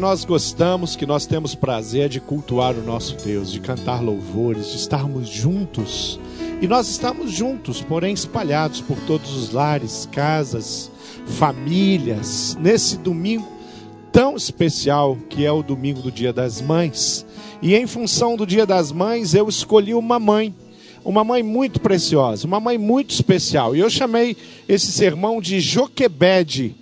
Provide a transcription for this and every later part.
Nós gostamos, que nós temos prazer de cultuar o nosso Deus, de cantar louvores, de estarmos juntos. E nós estamos juntos, porém espalhados por todos os lares, casas, famílias, nesse domingo tão especial que é o domingo do Dia das Mães. E em função do Dia das Mães, eu escolhi uma mãe, uma mãe muito preciosa, uma mãe muito especial. E eu chamei esse sermão de Joquebede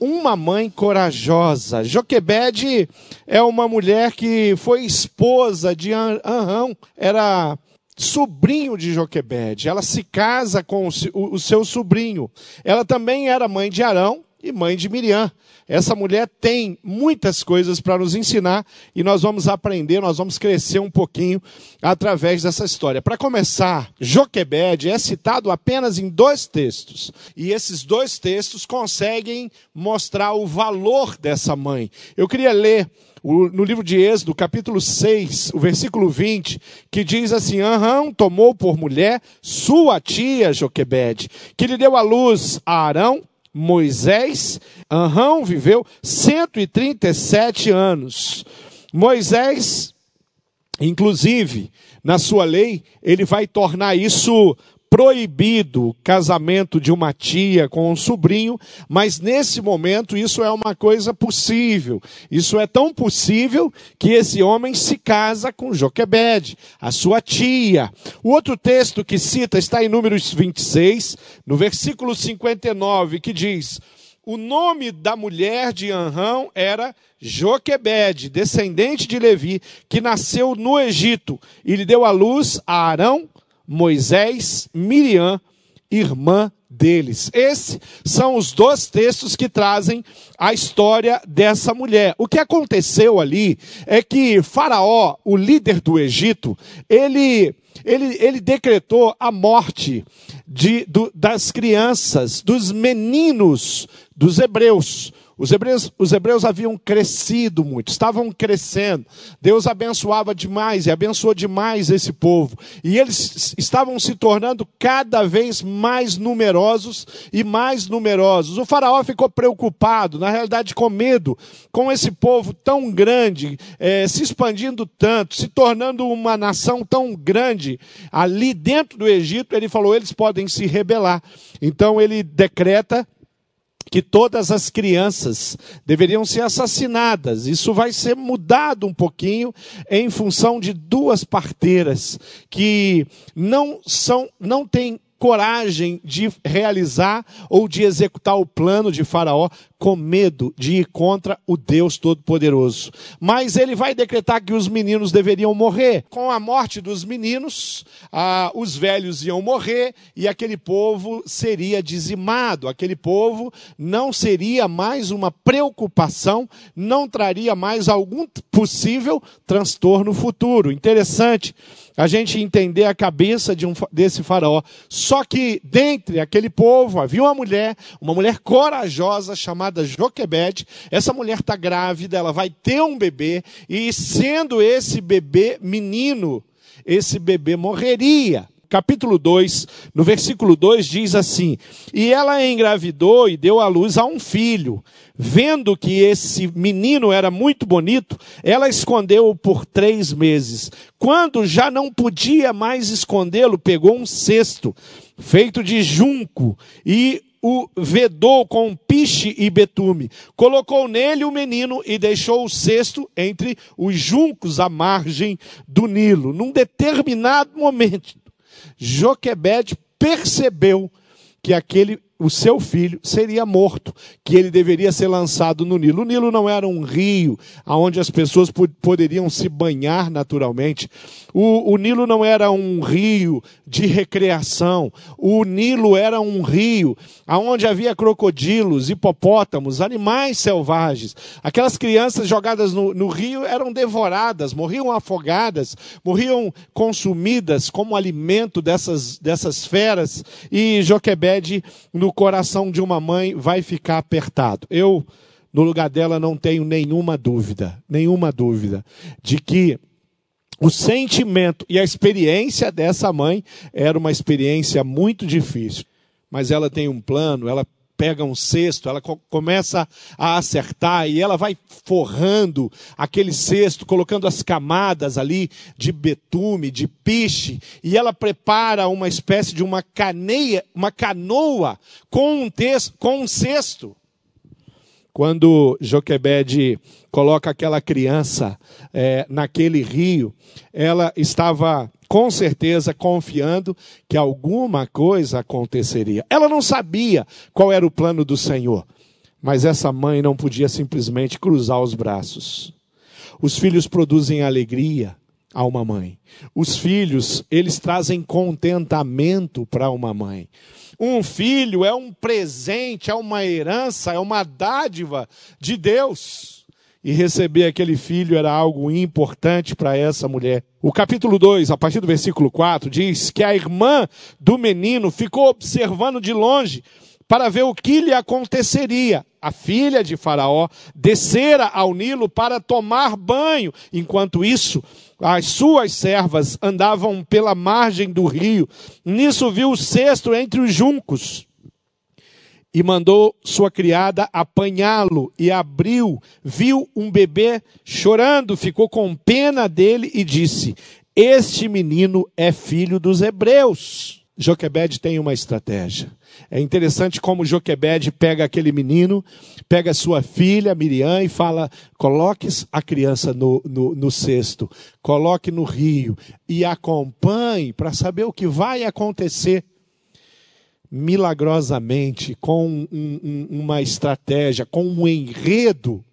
uma mãe corajosa. Joquebede é uma mulher que foi esposa de Anrão, era sobrinho de Joquebede. Ela se casa com o seu sobrinho. Ela também era mãe de Arão e mãe de Miriam. Essa mulher tem muitas coisas para nos ensinar e nós vamos aprender, nós vamos crescer um pouquinho através dessa história. Para começar, Joquebed é citado apenas em dois textos e esses dois textos conseguem mostrar o valor dessa mãe. Eu queria ler no livro de Êxodo, capítulo 6, o versículo 20, que diz assim: Aham tomou por mulher sua tia Joquebed, que lhe deu à luz a Arão Moisés, Anrão viveu 137 anos. Moisés, inclusive, na sua lei, ele vai tornar isso proibido casamento de uma tia com um sobrinho, mas nesse momento isso é uma coisa possível. Isso é tão possível que esse homem se casa com Joquebed, a sua tia. O outro texto que cita está em Números 26, no versículo 59, que diz: o nome da mulher de Anrão era Joquebed, descendente de Levi, que nasceu no Egito e lhe deu à luz a Arão, Moisés, Miriam, irmã deles. Esses são os dois textos que trazem a história dessa mulher. O que aconteceu ali é que Faraó, o líder do Egito, ele ele, ele decretou a morte de, do, das crianças, dos meninos dos hebreus. Os hebreus, os hebreus haviam crescido muito, estavam crescendo. Deus abençoava demais e abençoou demais esse povo. E eles estavam se tornando cada vez mais numerosos e mais numerosos. O faraó ficou preocupado, na realidade com medo, com esse povo tão grande, eh, se expandindo tanto, se tornando uma nação tão grande ali dentro do Egito. Ele falou: eles podem se rebelar. Então ele decreta que todas as crianças deveriam ser assassinadas. Isso vai ser mudado um pouquinho em função de duas parteiras que não são não têm coragem de realizar ou de executar o plano de Faraó com medo de ir contra o Deus Todo-Poderoso. Mas ele vai decretar que os meninos deveriam morrer. Com a morte dos meninos, ah, os velhos iam morrer e aquele povo seria dizimado. Aquele povo não seria mais uma preocupação, não traria mais algum possível transtorno futuro. Interessante a gente entender a cabeça de um, desse faraó. Só que dentre aquele povo havia uma mulher, uma mulher corajosa chamada Joquebed. Essa mulher está grávida, ela vai ter um bebê e sendo esse bebê menino, esse bebê morreria capítulo 2, no versículo 2 diz assim: E ela engravidou e deu à luz a um filho. Vendo que esse menino era muito bonito, ela escondeu-o por três meses. Quando já não podia mais escondê-lo, pegou um cesto feito de junco e o vedou com piche e betume. Colocou nele o menino e deixou o cesto entre os juncos à margem do Nilo. Num determinado momento, Joquebed percebeu que aquele o seu filho seria morto, que ele deveria ser lançado no Nilo. O Nilo não era um rio onde as pessoas poderiam se banhar naturalmente. O, o, Nilo não era um rio de recreação. O Nilo era um rio onde havia crocodilos, hipopótamos, animais selvagens. Aquelas crianças jogadas no, no rio eram devoradas, morriam afogadas, morriam consumidas como alimento dessas, dessas feras. E Joquebede, no no coração de uma mãe vai ficar apertado. Eu, no lugar dela, não tenho nenhuma dúvida, nenhuma dúvida, de que o sentimento e a experiência dessa mãe era uma experiência muito difícil. Mas ela tem um plano, ela pega um cesto, ela co começa a acertar e ela vai forrando aquele cesto, colocando as camadas ali de betume, de piche, e ela prepara uma espécie de uma caneia, uma canoa com um, com um cesto. Quando Joquebede coloca aquela criança é, naquele rio, ela estava com certeza confiando que alguma coisa aconteceria. Ela não sabia qual era o plano do Senhor, mas essa mãe não podia simplesmente cruzar os braços. Os filhos produzem alegria a uma mãe. Os filhos, eles trazem contentamento para uma mãe. Um filho é um presente, é uma herança, é uma dádiva de Deus e receber aquele filho era algo importante para essa mulher. O capítulo 2, a partir do versículo 4, diz que a irmã do menino ficou observando de longe para ver o que lhe aconteceria. A filha de Faraó descera ao Nilo para tomar banho. Enquanto isso, as suas servas andavam pela margem do rio. Nisso viu o cesto entre os juncos e mandou sua criada apanhá-lo e abriu, viu um bebê chorando, ficou com pena dele e disse: Este menino é filho dos hebreus. Joquebed tem uma estratégia. É interessante como Joquebed pega aquele menino, pega sua filha Miriam e fala: coloque a criança no, no, no cesto, coloque no rio e acompanhe para saber o que vai acontecer milagrosamente, com um, um, uma estratégia, com um enredo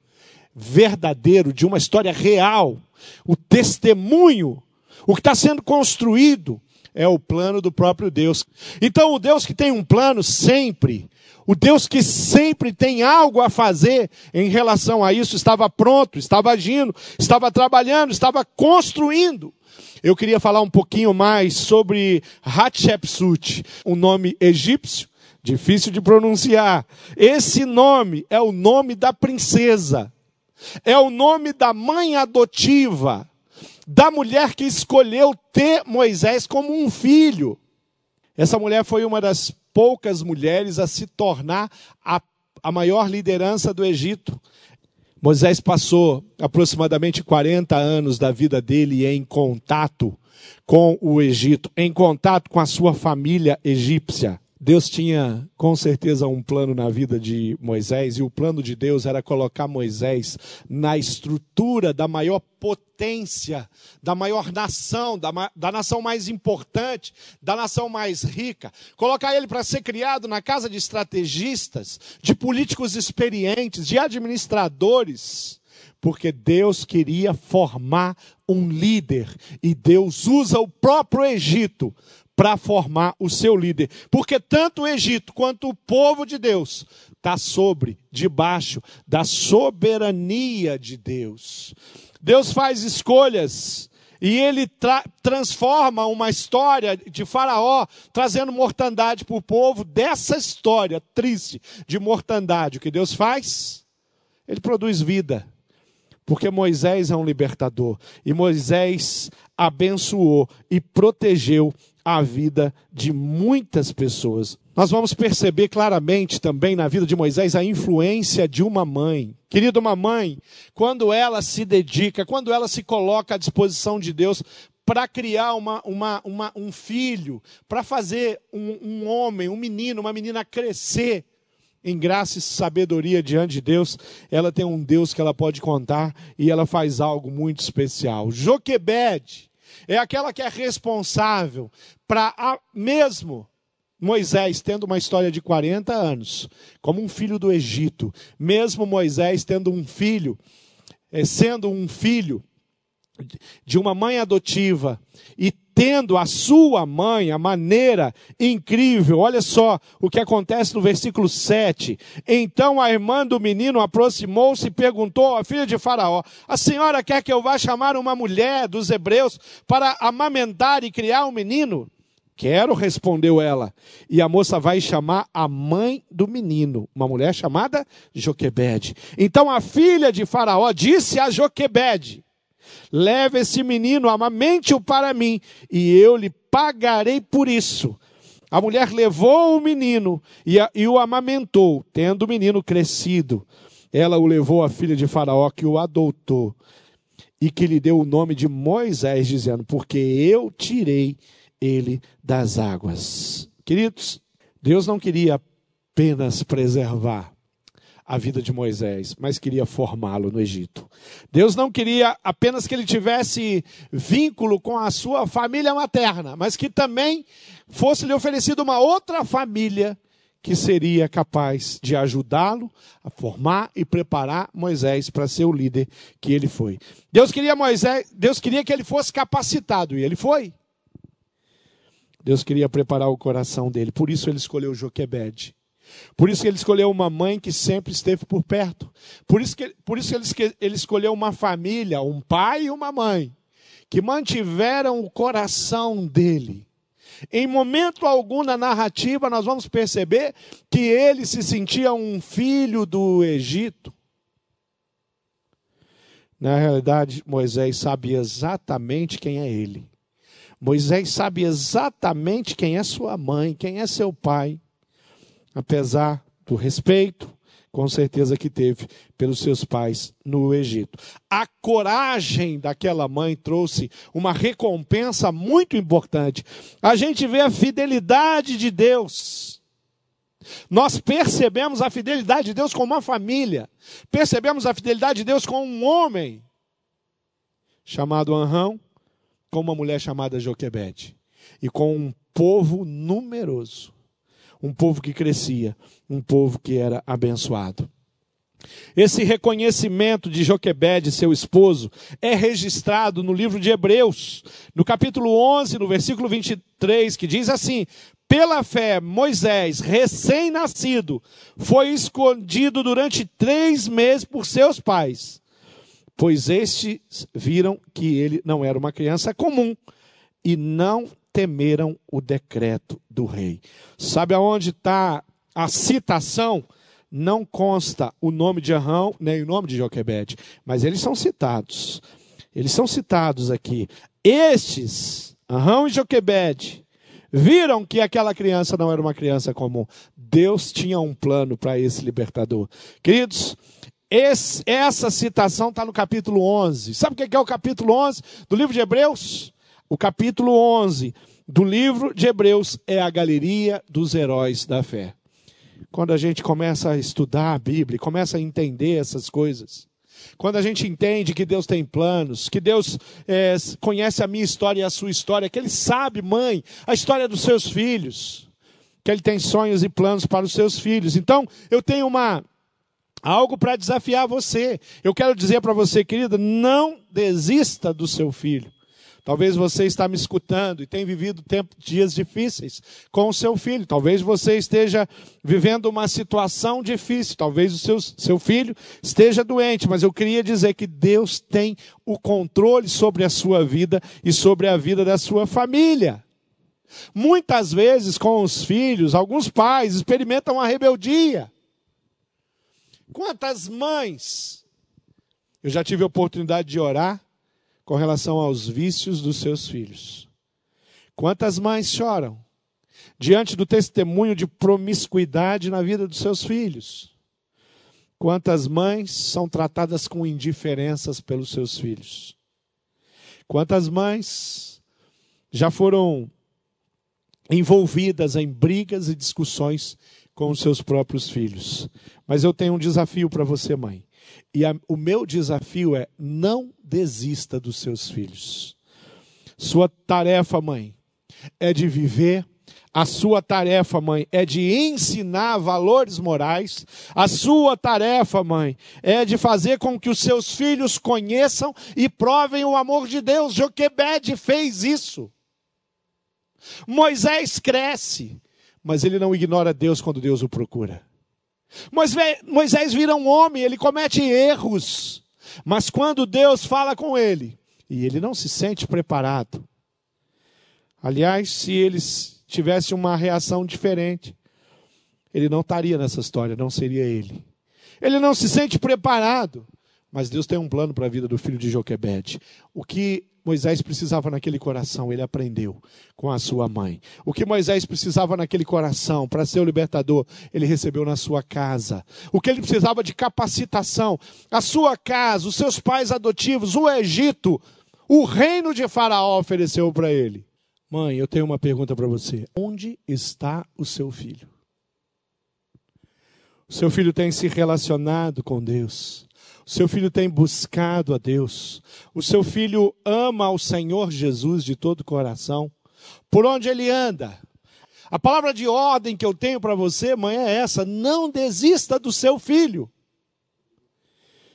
verdadeiro de uma história real, o testemunho, o que está sendo construído é o plano do próprio Deus. Então, o Deus que tem um plano sempre, o Deus que sempre tem algo a fazer em relação a isso, estava pronto, estava agindo, estava trabalhando, estava construindo. Eu queria falar um pouquinho mais sobre Hatshepsut, um nome egípcio, difícil de pronunciar. Esse nome é o nome da princesa, é o nome da mãe adotiva, da mulher que escolheu ter Moisés como um filho. Essa mulher foi uma das poucas mulheres a se tornar a, a maior liderança do Egito. Moisés passou aproximadamente 40 anos da vida dele em contato com o Egito, em contato com a sua família egípcia. Deus tinha com certeza um plano na vida de Moisés, e o plano de Deus era colocar Moisés na estrutura da maior potência, da maior nação, da, da nação mais importante, da nação mais rica. Colocar ele para ser criado na casa de estrategistas, de políticos experientes, de administradores porque Deus queria formar um líder e Deus usa o próprio Egito para formar o seu líder. Porque tanto o Egito quanto o povo de Deus está sobre, debaixo da soberania de Deus. Deus faz escolhas e ele tra transforma uma história de Faraó, trazendo mortandade para o povo. Dessa história triste de mortandade, o que Deus faz? Ele produz vida. Porque Moisés é um libertador. E Moisés abençoou e protegeu a vida de muitas pessoas. Nós vamos perceber claramente também na vida de Moisés a influência de uma mãe. Querido, uma mãe, quando ela se dedica, quando ela se coloca à disposição de Deus para criar uma, uma, uma, um filho, para fazer um, um homem, um menino, uma menina crescer em graça e sabedoria diante de Deus, ela tem um Deus que ela pode contar e ela faz algo muito especial. Joquebede, é aquela que é responsável para mesmo Moisés tendo uma história de 40 anos, como um filho do Egito, mesmo Moisés tendo um filho, eh, sendo um filho de uma mãe adotiva e tendo a sua mãe, a maneira incrível. Olha só o que acontece no versículo 7. Então a irmã do menino aproximou-se e perguntou à filha de Faraó: A senhora quer que eu vá chamar uma mulher dos hebreus para amamentar e criar um menino? Quero, respondeu ela. E a moça vai chamar a mãe do menino, uma mulher chamada Joquebede. Então a filha de Faraó disse a Joquebede: Leve esse menino, amamente-o para mim, e eu lhe pagarei por isso. A mulher levou o menino e, a, e o amamentou, tendo o menino crescido. Ela o levou à filha de Faraó, que o adotou e que lhe deu o nome de Moisés, dizendo: Porque eu tirei ele das águas. Queridos, Deus não queria apenas preservar a vida de Moisés, mas queria formá-lo no Egito. Deus não queria apenas que ele tivesse vínculo com a sua família materna, mas que também fosse lhe oferecido uma outra família que seria capaz de ajudá-lo a formar e preparar Moisés para ser o líder que ele foi. Deus queria Moisés, Deus queria que ele fosse capacitado e ele foi. Deus queria preparar o coração dele, por isso ele escolheu Joquebede. Por isso que ele escolheu uma mãe que sempre esteve por perto. Por isso que, por isso que ele, ele escolheu uma família, um pai e uma mãe, que mantiveram o coração dele. Em momento algum na narrativa, nós vamos perceber que ele se sentia um filho do Egito. Na realidade, Moisés sabe exatamente quem é ele. Moisés sabe exatamente quem é sua mãe, quem é seu pai apesar do respeito, com certeza que teve pelos seus pais no Egito. A coragem daquela mãe trouxe uma recompensa muito importante. A gente vê a fidelidade de Deus. Nós percebemos a fidelidade de Deus com uma família. Percebemos a fidelidade de Deus com um homem chamado Anrão, com uma mulher chamada Joquebede e com um povo numeroso um povo que crescia, um povo que era abençoado. Esse reconhecimento de Joquebede, seu esposo, é registrado no livro de Hebreus, no capítulo 11, no versículo 23, que diz assim: Pela fé, Moisés, recém-nascido, foi escondido durante três meses por seus pais, pois estes viram que ele não era uma criança comum e não temeram o decreto do rei. Sabe aonde está a citação? Não consta o nome de Arão nem o nome de Joquebede, mas eles são citados. Eles são citados aqui. Estes, Arão e Joquebede, viram que aquela criança não era uma criança comum. Deus tinha um plano para esse libertador. Queridos, esse, essa citação está no capítulo 11. Sabe o que é o capítulo 11 do livro de Hebreus? O capítulo 11 do livro de Hebreus é a galeria dos heróis da fé. Quando a gente começa a estudar a Bíblia, começa a entender essas coisas, quando a gente entende que Deus tem planos, que Deus é, conhece a minha história e a sua história, que Ele sabe, mãe, a história dos seus filhos, que Ele tem sonhos e planos para os seus filhos. Então, eu tenho uma algo para desafiar você. Eu quero dizer para você, querida, não desista do seu filho. Talvez você está me escutando e tenha vivido tempo, dias difíceis com o seu filho. Talvez você esteja vivendo uma situação difícil. Talvez o seu, seu filho esteja doente. Mas eu queria dizer que Deus tem o controle sobre a sua vida e sobre a vida da sua família. Muitas vezes com os filhos, alguns pais experimentam a rebeldia. Quantas mães eu já tive a oportunidade de orar com relação aos vícios dos seus filhos. Quantas mães choram diante do testemunho de promiscuidade na vida dos seus filhos? Quantas mães são tratadas com indiferenças pelos seus filhos? Quantas mães já foram envolvidas em brigas e discussões com os seus próprios filhos? Mas eu tenho um desafio para você, mãe. E a, o meu desafio é: não desista dos seus filhos. Sua tarefa, mãe, é de viver. A sua tarefa, mãe, é de ensinar valores morais. A sua tarefa, mãe, é de fazer com que os seus filhos conheçam e provem o amor de Deus. Joquebede fez isso. Moisés cresce, mas ele não ignora Deus quando Deus o procura. Moisés vira um homem, ele comete erros. Mas quando Deus fala com ele, e ele não se sente preparado. Aliás, se eles tivessem uma reação diferente, ele não estaria nessa história, não seria ele. Ele não se sente preparado. Mas Deus tem um plano para a vida do filho de Joquebede. O que Moisés precisava naquele coração, ele aprendeu com a sua mãe. O que Moisés precisava naquele coração para ser o libertador, ele recebeu na sua casa. O que ele precisava de capacitação, a sua casa, os seus pais adotivos, o Egito, o reino de Faraó ofereceu para ele. Mãe, eu tenho uma pergunta para você. Onde está o seu filho? O seu filho tem se relacionado com Deus. O seu filho tem buscado a Deus. O seu filho ama ao Senhor Jesus de todo o coração. Por onde ele anda? A palavra de ordem que eu tenho para você, mãe, é essa: não desista do seu filho.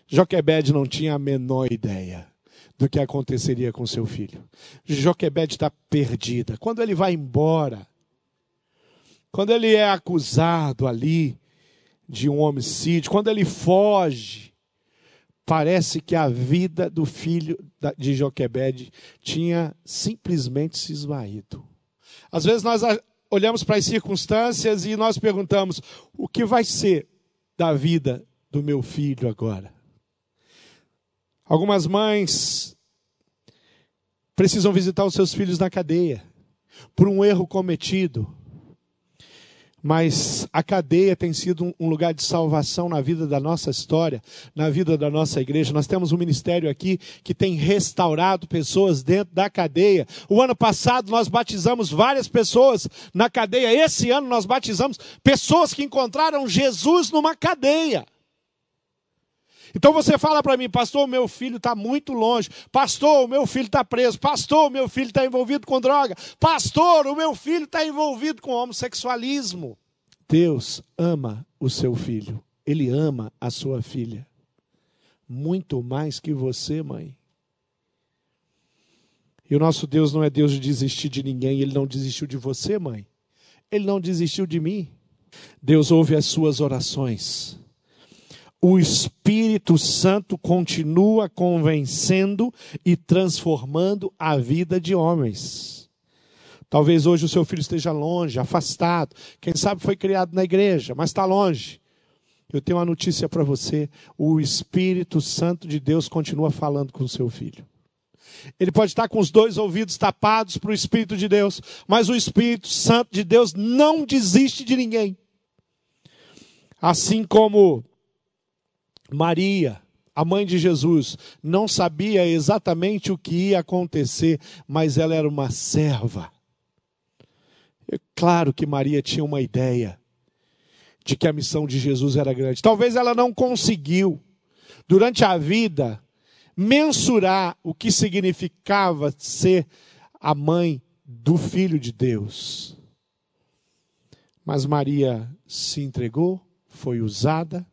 Joquebed não tinha a menor ideia do que aconteceria com seu filho. Joquebed está perdida. Quando ele vai embora, quando ele é acusado ali de um homicídio, quando ele foge, parece que a vida do filho de Joquebed tinha simplesmente se esvaído. Às vezes nós olhamos para as circunstâncias e nós perguntamos: o que vai ser da vida do meu filho agora? Algumas mães precisam visitar os seus filhos na cadeia por um erro cometido mas a cadeia tem sido um lugar de salvação na vida da nossa história, na vida da nossa igreja. Nós temos um ministério aqui que tem restaurado pessoas dentro da cadeia. O ano passado nós batizamos várias pessoas na cadeia. Esse ano nós batizamos pessoas que encontraram Jesus numa cadeia. Então você fala para mim, pastor, o meu filho está muito longe. Pastor, o meu filho está preso. Pastor, o meu filho está envolvido com droga. Pastor, o meu filho está envolvido com homossexualismo. Deus ama o seu filho. Ele ama a sua filha. Muito mais que você, mãe. E o nosso Deus não é Deus de desistir de ninguém. Ele não desistiu de você, mãe. Ele não desistiu de mim. Deus ouve as suas orações o Espírito Santo continua convencendo e transformando a vida de homens. Talvez hoje o seu filho esteja longe, afastado. Quem sabe foi criado na igreja, mas está longe. Eu tenho uma notícia para você: o Espírito Santo de Deus continua falando com o seu filho. Ele pode estar com os dois ouvidos tapados para o Espírito de Deus, mas o Espírito Santo de Deus não desiste de ninguém. Assim como Maria, a mãe de Jesus, não sabia exatamente o que ia acontecer, mas ela era uma serva. É claro que Maria tinha uma ideia de que a missão de Jesus era grande. Talvez ela não conseguiu, durante a vida, mensurar o que significava ser a mãe do Filho de Deus. Mas Maria se entregou, foi usada,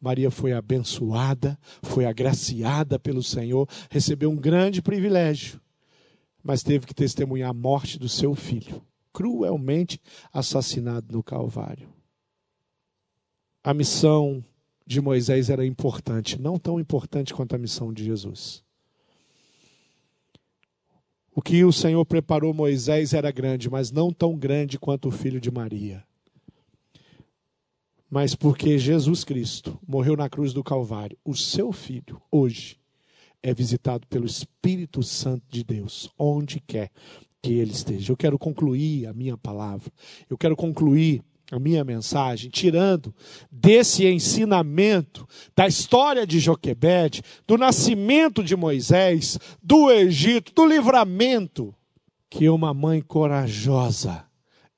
Maria foi abençoada, foi agraciada pelo Senhor, recebeu um grande privilégio, mas teve que testemunhar a morte do seu filho, cruelmente assassinado no Calvário. A missão de Moisés era importante, não tão importante quanto a missão de Jesus. O que o Senhor preparou Moisés era grande, mas não tão grande quanto o filho de Maria mas porque Jesus Cristo morreu na cruz do Calvário, o seu filho, hoje, é visitado pelo Espírito Santo de Deus, onde quer que ele esteja. Eu quero concluir a minha palavra, eu quero concluir a minha mensagem, tirando desse ensinamento da história de Joquebed, do nascimento de Moisés, do Egito, do livramento, que uma mãe corajosa,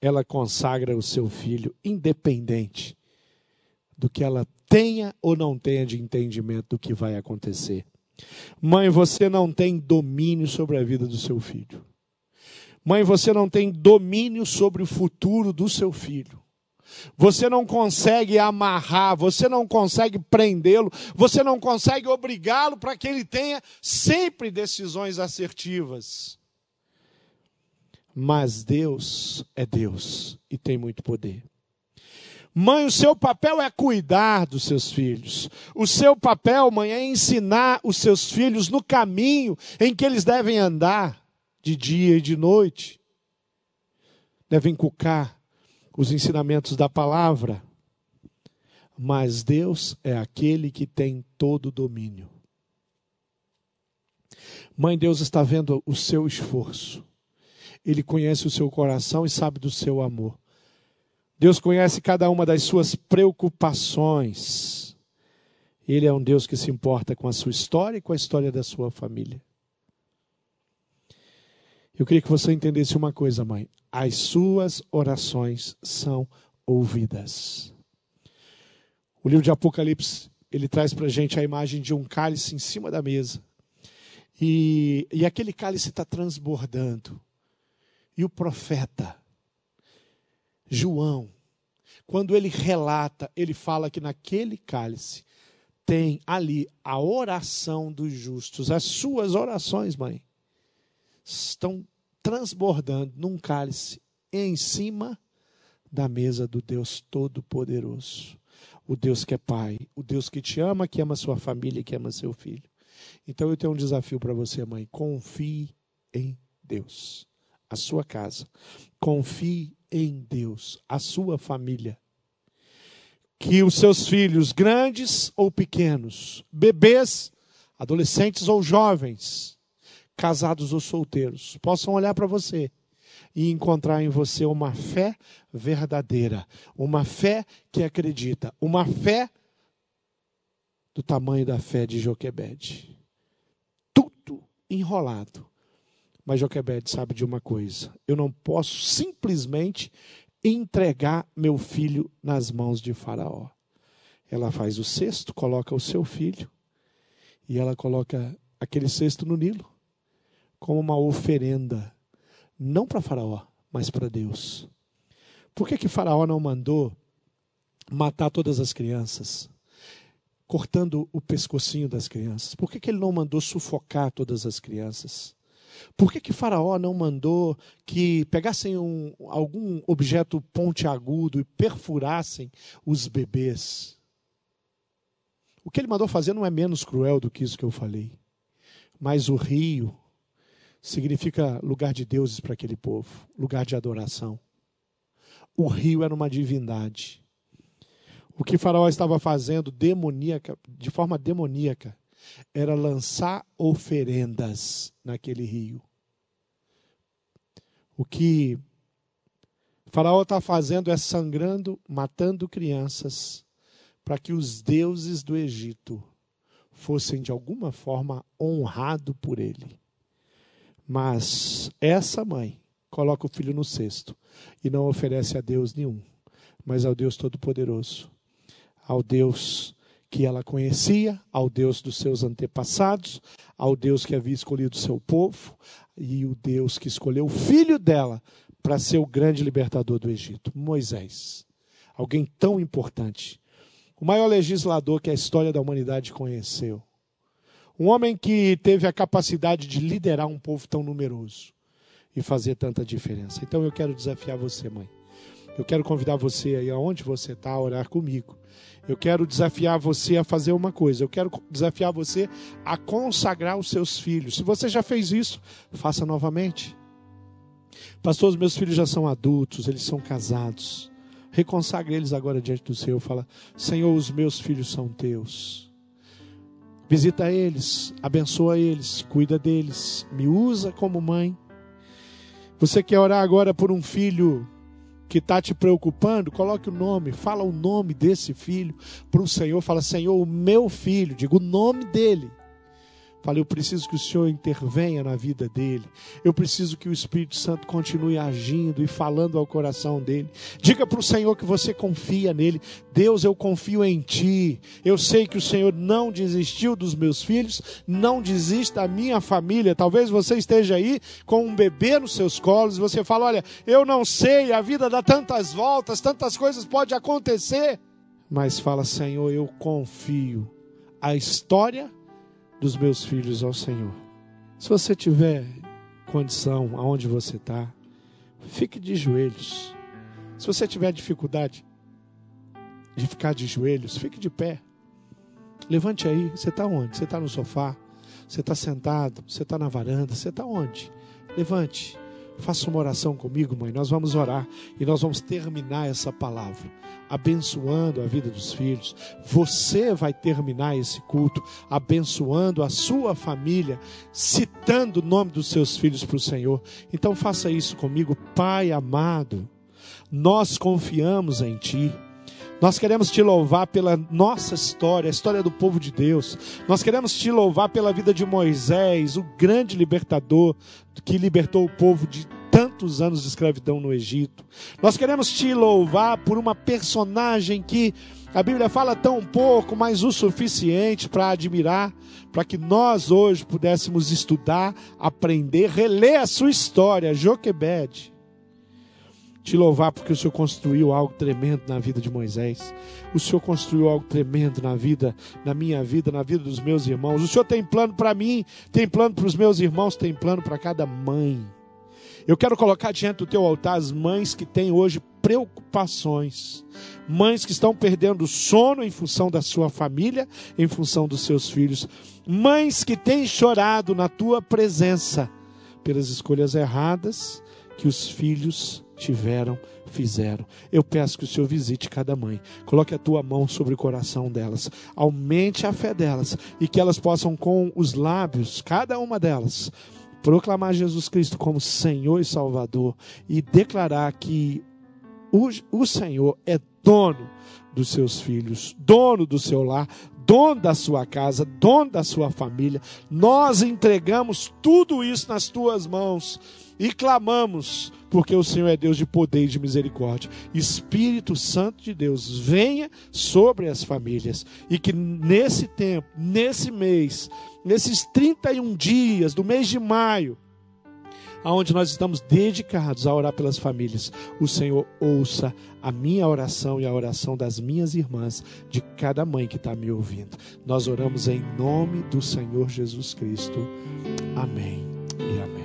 ela consagra o seu filho independente do que ela tenha ou não tenha de entendimento do que vai acontecer. Mãe, você não tem domínio sobre a vida do seu filho. Mãe, você não tem domínio sobre o futuro do seu filho. Você não consegue amarrar, você não consegue prendê-lo, você não consegue obrigá-lo para que ele tenha sempre decisões assertivas. Mas Deus é Deus e tem muito poder. Mãe, o seu papel é cuidar dos seus filhos. O seu papel, mãe, é ensinar os seus filhos no caminho em que eles devem andar, de dia e de noite. Devem inculcar os ensinamentos da palavra. Mas Deus é aquele que tem todo o domínio. Mãe, Deus está vendo o seu esforço. Ele conhece o seu coração e sabe do seu amor. Deus conhece cada uma das suas preocupações. Ele é um Deus que se importa com a sua história e com a história da sua família. Eu queria que você entendesse uma coisa, mãe. As suas orações são ouvidas. O livro de Apocalipse, ele traz para a gente a imagem de um cálice em cima da mesa. E, e aquele cálice está transbordando. E o profeta, João, quando ele relata, ele fala que naquele cálice tem ali a oração dos justos. As suas orações, mãe, estão transbordando num cálice em cima da mesa do Deus Todo-Poderoso. O Deus que é Pai, o Deus que te ama, que ama sua família, que ama seu filho. Então eu tenho um desafio para você, mãe. Confie em Deus, a sua casa. Confie em Deus, a sua família. Que os seus filhos, grandes ou pequenos, bebês, adolescentes ou jovens, casados ou solteiros, possam olhar para você e encontrar em você uma fé verdadeira, uma fé que acredita, uma fé do tamanho da fé de Joquebede. Tudo enrolado. Mas Joquebede sabe de uma coisa: eu não posso simplesmente entregar meu filho nas mãos de Faraó. Ela faz o cesto, coloca o seu filho, e ela coloca aquele cesto no Nilo como uma oferenda, não para Faraó, mas para Deus. Por que, que Faraó não mandou matar todas as crianças, cortando o pescocinho das crianças? Por que, que ele não mandou sufocar todas as crianças? Por que, que Faraó não mandou que pegassem um, algum objeto pontiagudo e perfurassem os bebês? O que ele mandou fazer não é menos cruel do que isso que eu falei. Mas o rio significa lugar de deuses para aquele povo, lugar de adoração. O rio era uma divindade. O que Faraó estava fazendo demoníaca, de forma demoníaca era lançar oferendas naquele rio. O que Faraó está fazendo é sangrando, matando crianças, para que os deuses do Egito fossem de alguma forma honrados por ele. Mas essa mãe coloca o filho no cesto e não oferece a Deus nenhum, mas ao Deus Todo-Poderoso, ao Deus que ela conhecia, ao Deus dos seus antepassados, ao Deus que havia escolhido seu povo e o Deus que escolheu o filho dela para ser o grande libertador do Egito, Moisés. Alguém tão importante. O maior legislador que a história da humanidade conheceu. Um homem que teve a capacidade de liderar um povo tão numeroso e fazer tanta diferença. Então eu quero desafiar você, mãe. Eu quero convidar você aí aonde você está a orar comigo. Eu quero desafiar você a fazer uma coisa. Eu quero desafiar você a consagrar os seus filhos. Se você já fez isso, faça novamente. Pastor, os meus filhos já são adultos, eles são casados. Reconsagre eles agora diante do Senhor. Fala, Senhor, os meus filhos são teus. Visita eles, abençoa eles, cuida deles, me usa como mãe. Você quer orar agora por um filho que está te preocupando? Coloque o nome, fala o nome desse filho para o Senhor. Fala, Senhor, o meu filho, diga o nome dele Falei, eu preciso que o Senhor intervenha na vida dele. Eu preciso que o Espírito Santo continue agindo e falando ao coração dele. Diga para o Senhor que você confia nele. Deus, eu confio em ti. Eu sei que o Senhor não desistiu dos meus filhos, não desiste da minha família. Talvez você esteja aí com um bebê nos seus colos e você fala: Olha, eu não sei, a vida dá tantas voltas, tantas coisas podem acontecer. Mas fala, Senhor, eu confio. A história dos meus filhos ao Senhor. Se você tiver condição aonde você está, fique de joelhos. Se você tiver dificuldade de ficar de joelhos, fique de pé. Levante aí. Você está onde? Você está no sofá? Você está sentado? Você está na varanda? Você está onde? Levante. Faça uma oração comigo, mãe. Nós vamos orar e nós vamos terminar essa palavra, abençoando a vida dos filhos. Você vai terminar esse culto abençoando a sua família, citando o nome dos seus filhos para o Senhor. Então faça isso comigo, Pai amado. Nós confiamos em Ti. Nós queremos te louvar pela nossa história, a história do povo de Deus. Nós queremos te louvar pela vida de Moisés, o grande libertador que libertou o povo de tantos anos de escravidão no Egito. Nós queremos te louvar por uma personagem que a Bíblia fala tão pouco, mas o suficiente para admirar, para que nós hoje pudéssemos estudar, aprender, reler a sua história, Joquebed te louvar porque o Senhor construiu algo tremendo na vida de Moisés. O Senhor construiu algo tremendo na vida, na minha vida, na vida dos meus irmãos. O Senhor tem plano para mim, tem plano para os meus irmãos, tem plano para cada mãe. Eu quero colocar diante do teu altar as mães que têm hoje preocupações, mães que estão perdendo sono em função da sua família, em função dos seus filhos, mães que têm chorado na tua presença pelas escolhas erradas que os filhos tiveram, fizeram. Eu peço que o Senhor visite cada mãe, coloque a tua mão sobre o coração delas, aumente a fé delas e que elas possam, com os lábios, cada uma delas, proclamar Jesus Cristo como Senhor e Salvador e declarar que o, o Senhor é dono dos seus filhos, dono do seu lar, dono da sua casa, dono da sua família. Nós entregamos tudo isso nas tuas mãos e clamamos, porque o Senhor é Deus de poder e de misericórdia. Espírito Santo de Deus, venha sobre as famílias e que nesse tempo, nesse mês, nesses 31 dias do mês de maio, aonde nós estamos dedicados a orar pelas famílias, o Senhor ouça a minha oração e a oração das minhas irmãs, de cada mãe que está me ouvindo. Nós oramos em nome do Senhor Jesus Cristo. Amém e amém.